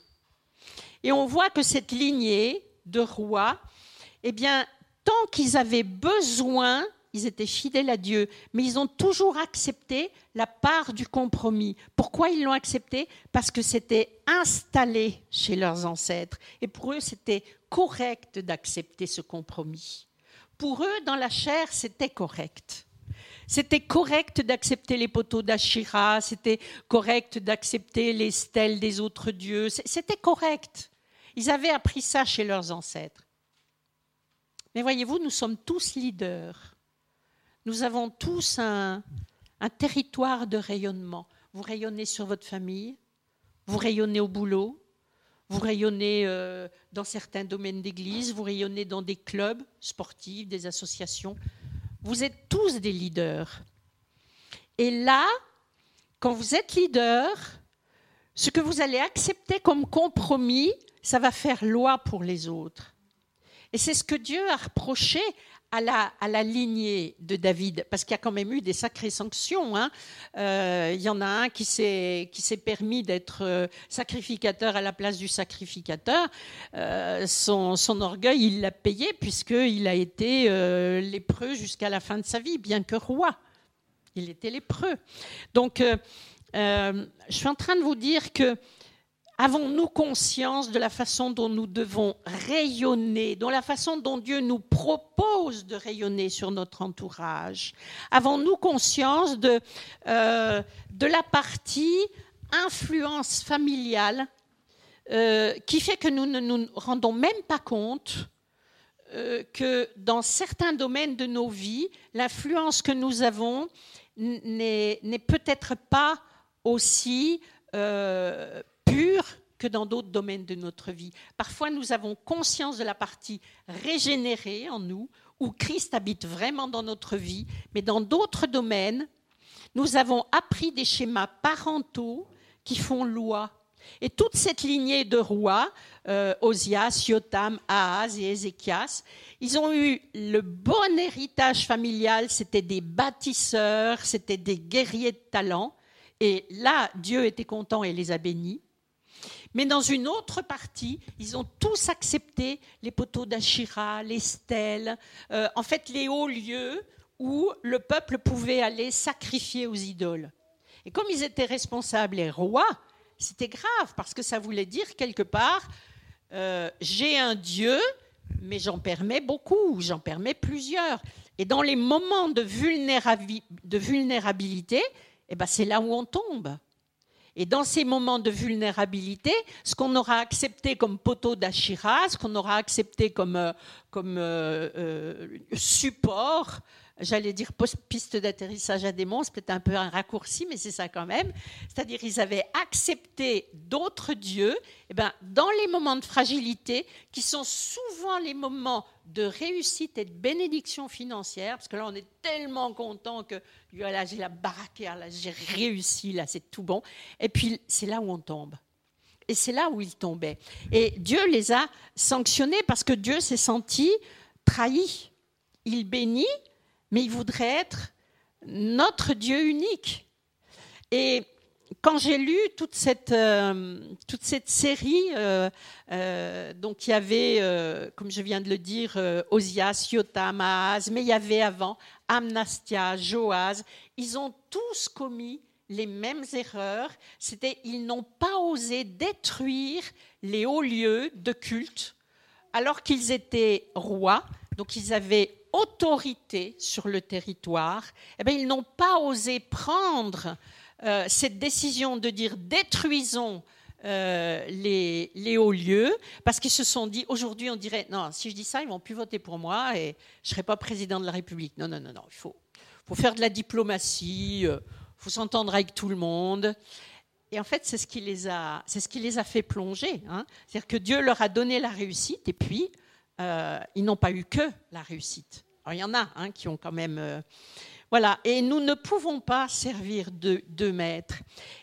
Et on voit que cette lignée de rois, eh bien, tant qu'ils avaient besoin ils étaient fidèles à Dieu, mais ils ont toujours accepté la part du compromis. Pourquoi ils l'ont accepté? Parce que c'était installé chez leurs ancêtres. Et pour eux, c'était correct d'accepter ce compromis. Pour eux, dans la chair, c'était correct. C'était correct d'accepter les poteaux d'Achira, c'était correct d'accepter les stèles des autres dieux, c'était correct. Ils avaient appris ça chez leurs ancêtres. Mais voyez-vous, nous sommes tous leaders nous avons tous un, territoire de rayonnement. Vous rayonnez sur votre famille, vous rayonnez au boulot, vous rayonnez euh, dans certains domaines d'église, vous rayonnez dans des clubs sportifs, des associations. Vous êtes tous des leaders. Et là, quand vous êtes leader, ce que vous allez accepter comme compromis, ça va faire loi pour les autres. Et c'est ce que Dieu a reproché à la, lignée de David, parce qu'il y a quand même eu des sacrées sanctions. Hein. Euh, il y en a un qui s'est permis d'être euh, sacrificateur à la place du sacrificateur. Euh, son, son, orgueil, il l'a payé, puisqu'il a été lépreux jusqu'à la fin de sa vie, bien que roi. Il était lépreux. Donc, je suis en train de vous dire que Avons-nous conscience de la façon dont nous devons rayonner, de la façon dont Dieu nous propose de rayonner sur notre entourage? Avons-nous conscience de, euh, la partie influence familiale euh, qui fait que nous ne nous rendons même pas compte euh, que dans certains domaines de nos vies, l'influence que nous avons n'est peut-être pas aussi pure que dans d'autres domaines de notre vie. Parfois, nous avons conscience de la partie régénérée en nous, où Christ habite vraiment dans notre vie, mais dans d'autres domaines, nous avons appris des schémas parentaux qui font loi. Et toute cette lignée de rois, euh, Osias, Yotam, Ahaz et Ézéchias, ils ont eu le bon héritage familial, c'était des bâtisseurs, c'était des guerriers de talent. Et là, Dieu était content et les a bénis. Mais dans une autre partie, ils ont tous accepté les poteaux d'Achira, les stèles, euh, en fait les hauts lieux où le peuple pouvait aller sacrifier aux idoles. Et comme ils étaient responsables et rois, c'était grave parce que ça voulait dire quelque part, euh, j'ai un Dieu, mais j'en permets beaucoup, j'en permets plusieurs. Et dans les moments de, vulnérabilité, eh ben c'est là où on tombe. Et dans ces moments de vulnérabilité, ce qu'on aura accepté comme poteau d'Achira, ce qu'on aura accepté comme, euh, comme euh, support, j'allais dire piste d'atterrissage à démons, c'est peut-être un peu un raccourci, mais c'est ça quand même. C'est-à-dire ils avaient accepté d'autres dieux. Eh ben, dans les moments de fragilité, qui sont souvent les moments de réussite et de bénédiction financière, parce que là on est tellement content que là j'ai la baraquère, là j'ai réussi, là c'est tout bon. Et puis c'est là où on tombe. Et c'est là où ils tombaient. Et Dieu les a sanctionnés parce que Dieu s'est senti trahi. Il bénit, mais il voudrait être notre Dieu unique. Et quand j'ai lu toute cette, euh, série, euh, euh, donc il y avait, comme je viens de le dire, Osias, Yotam, mais il y avait avant Amnastia, Joaz, ils ont tous commis les mêmes erreurs. C'était, ils n'ont pas osé détruire les hauts lieux de culte alors qu'ils étaient rois, donc ils avaient autorité sur le territoire, eh bien, ils n'ont pas osé prendre euh, cette décision de dire détruisons euh, les, hauts lieux, parce qu'ils se sont dit, aujourd'hui on dirait, non, si je dis ça, ils vont plus voter pour moi et je ne serai pas président de la République. Non, non, non, non, il faut, faut faire de la diplomatie, il euh, faut s'entendre avec tout le monde. Et en fait, c'est ce qui les a, c'est ce qui les a fait plonger. Hein. C'est-à-dire que Dieu leur a donné la réussite et puis ils n'ont pas eu que la réussite. Il y en a hein, qui ont quand même... Euh, voilà, et nous ne pouvons pas servir de, maître.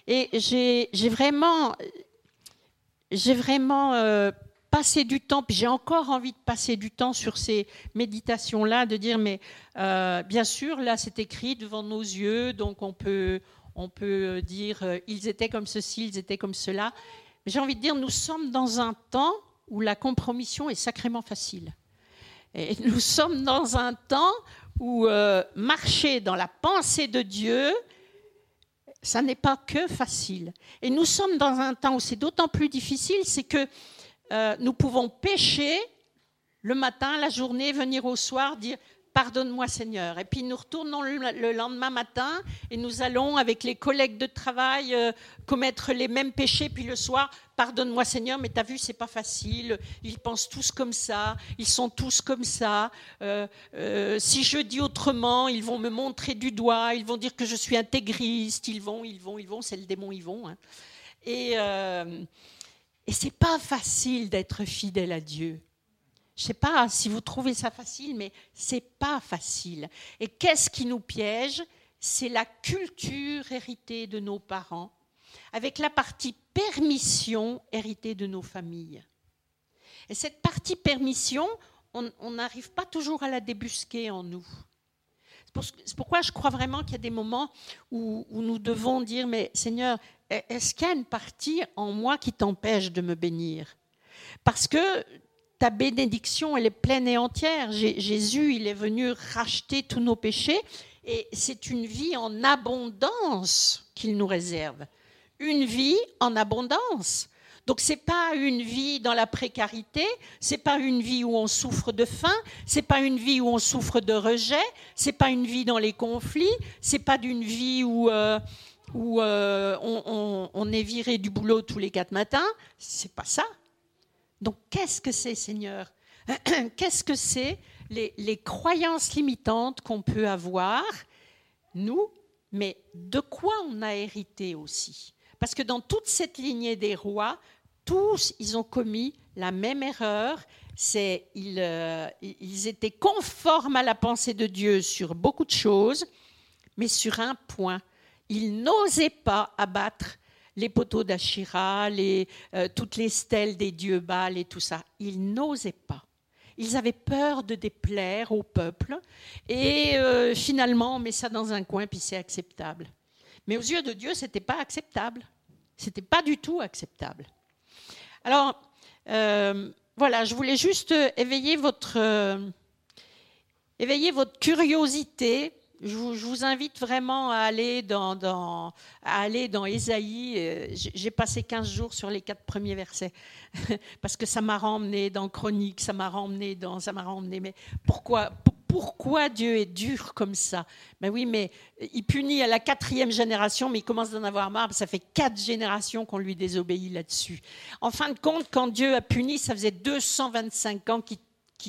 Et j'ai vraiment, j'ai vraiment euh, passé du temps, puis j'ai encore envie de passer du temps sur ces méditations-là, de dire, mais bien sûr, là, c'est écrit devant nos yeux, donc on peut, on peut dire, ils étaient comme ceci, ils étaient comme cela. Mais j'ai envie de dire, nous sommes dans un temps où la compromission est sacrément facile. Et nous sommes dans un temps où euh, marcher dans la pensée de Dieu, ça n'est pas que facile. Et nous sommes dans un temps où c'est d'autant plus difficile, c'est que euh, nous pouvons pécher le matin, la journée, venir au soir, dire Pardonne-moi Seigneur. Et puis nous retournons le, lendemain matin et nous allons avec les collègues de travail euh, commettre les mêmes péchés. Puis le soir, pardonne-moi Seigneur, mais t'as vu, c'est pas facile. Ils pensent tous comme ça, ils sont tous comme ça. Euh, euh, si je dis autrement, ils vont me montrer du doigt, ils vont dire que je suis intégriste. Ils vont, ils vont, ils vont. C'est le démon, ils vont. Hein. Et, et c'est pas facile d'être fidèle à Dieu. Je ne sais pas si vous trouvez ça facile, mais c'est pas facile. Et qu'est-ce qui nous piège? C'est la culture héritée de nos parents, avec la partie permission héritée de nos familles. Et cette partie permission, on n'arrive pas toujours à la débusquer en nous. C'est pourquoi je crois vraiment qu'il y a des moments où, où, nous devons dire, mais Seigneur, est-ce qu'il y a une partie en moi qui t'empêche de me bénir? Parce que ta bénédiction, elle est pleine et entière. Jésus, il est venu racheter tous nos péchés et c'est une vie en abondance qu'il nous réserve. Une vie en abondance. Donc c'est pas une vie dans la précarité, c'est pas une vie où on souffre de faim, c'est pas une vie où on souffre de rejet, c'est pas une vie dans les conflits, c'est pas d'une vie où euh, euh, on, est viré du boulot tous les quatre matins. C'est pas ça. Donc qu'est-ce que c'est, Seigneur? Qu'est-ce que c'est les, croyances limitantes qu'on peut avoir, nous, mais de quoi on a hérité aussi? Parce que dans toute cette lignée des rois, tous, ils ont commis la même erreur. C'est ils, euh, ils étaient conformes à la pensée de Dieu sur beaucoup de choses, mais sur un point, ils n'osaient pas abattre les poteaux d'Achira, euh, toutes les stèles des dieux Baal et tout ça. Ils n'osaient pas. Ils avaient peur de déplaire au peuple et euh, finalement on met ça dans un coin puis c'est acceptable. Mais aux yeux de Dieu, ce n'était pas acceptable. C'était pas du tout acceptable. Alors, euh, voilà, je voulais juste éveiller votre, éveiller votre curiosité je vous, invite vraiment à aller dans, aller dans Ésaïe. Euh, j'ai passé 15 jours sur les quatre premiers versets parce que ça m'a ramené dans Chronique, ça m'a ramené dans, ça m'a ramené. Mais pourquoi, pourquoi Dieu est dur comme ça? Ben oui, mais il punit à la quatrième génération, mais il commence d'en avoir marre. Ça fait quatre générations qu'on lui désobéit là-dessus. En fin de compte, quand Dieu a puni, ça faisait 225 ans qu'il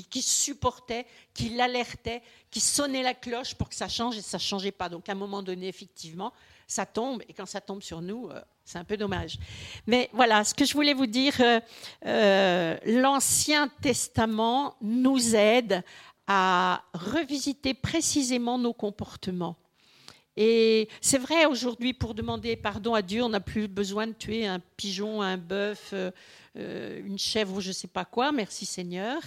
qui, supportait, qui l'alertait, qui sonnait la cloche pour que ça change et ça ne changeait pas. Donc à un moment donné, effectivement, ça tombe et quand ça tombe sur nous, euh, c'est un peu dommage. Mais voilà, ce que je voulais vous dire, euh, euh, l'Ancien Testament nous aide à revisiter précisément nos comportements. Et c'est vrai, aujourd'hui, pour demander pardon à Dieu, on n'a plus besoin de tuer un pigeon, un bœuf, une chèvre ou je ne sais pas quoi, merci Seigneur.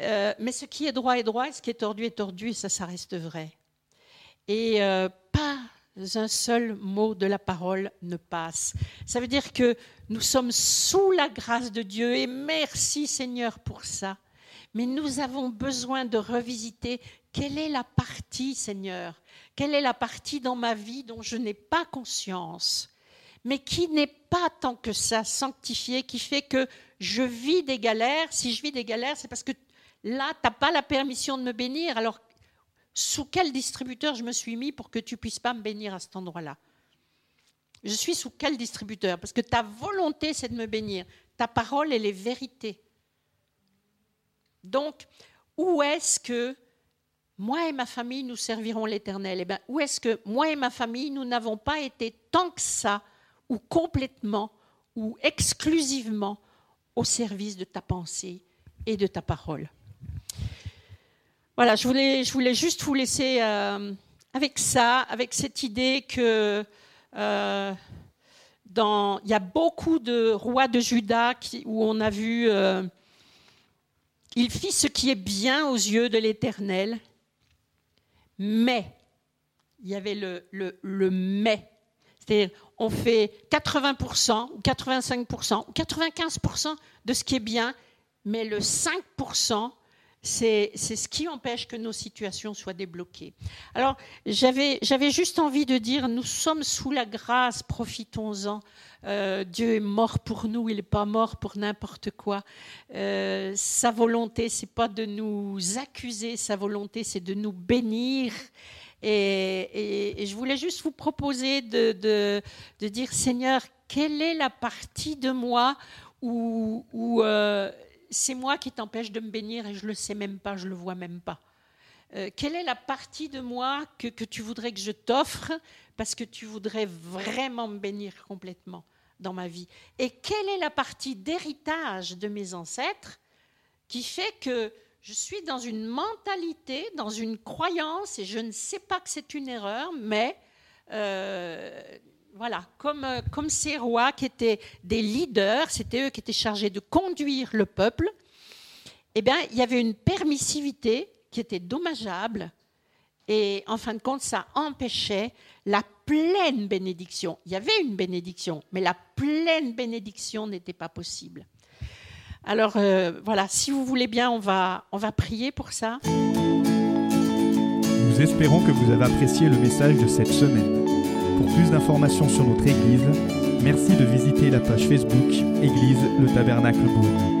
Euh, mais ce qui est droit est droit, et ce qui est tordu est tordu, et ça, ça reste vrai. Et euh, pas un seul mot de la parole ne passe. Ça veut dire que nous sommes sous la grâce de Dieu, et merci Seigneur pour ça. Mais nous avons besoin de revisiter quelle est la partie, Seigneur, quelle est la partie dans ma vie dont je n'ai pas conscience, mais qui n'est pas tant que ça sanctifiée, qui fait que je vis des galères. Si je vis des galères, c'est parce que Là, tu n'as pas la permission de me bénir. Alors, sous quel distributeur je me suis mis pour que tu puisses pas me bénir à cet endroit-là? Je suis sous quel distributeur? Parce que ta volonté, c'est de me bénir. Ta parole, elle est vérité. Donc, où est-ce que moi et ma famille, nous servirons l'Éternel? Eh bien, où est-ce que moi et ma famille, nous n'avons pas été tant que ça, ou complètement, ou exclusivement au service de ta pensée et de ta parole? Voilà, je voulais, je voulais juste vous laisser euh, avec ça, avec cette idée que euh, il y a beaucoup de rois de Juda où on a vu euh, il fit ce qui est bien aux yeux de l'Éternel, mais il y avait le, le, le mais. C'est-à-dire, on fait 80% ou 85% ou 95% de ce qui est bien, mais le 5%, c'est ce qui empêche que nos situations soient débloquées. Alors, j'avais juste envie de dire, nous sommes sous la grâce, profitons-en. Euh, Dieu est mort pour nous, il n'est pas mort pour n'importe quoi. Euh, sa volonté, c'est pas de nous accuser, sa volonté, c'est de nous bénir. Et, je voulais juste vous proposer de, dire, Seigneur, quelle est la partie de moi où, euh, c'est moi qui t'empêche de me bénir et je le sais même pas, je le vois même pas. Euh, quelle est la partie de moi que, tu voudrais que je t'offre parce que tu voudrais vraiment me bénir complètement dans ma vie? Et quelle est la partie d'héritage de mes ancêtres qui fait que je suis dans une mentalité, dans une croyance, et je ne sais pas que c'est une erreur, mais euh, voilà, comme, euh, comme ces rois qui étaient des leaders, c'était eux qui étaient chargés de conduire le peuple, eh bien, il y avait une permissivité qui était dommageable. Et en fin de compte, ça empêchait la pleine bénédiction. Il y avait une bénédiction, mais la pleine bénédiction n'était pas possible. Alors euh, voilà, si vous voulez bien, on va, on va prier pour ça.
Nous espérons que vous avez apprécié le message de cette semaine. Pour plus d'informations sur notre Église, merci de visiter la page Facebook Église le Tabernacle Beaune.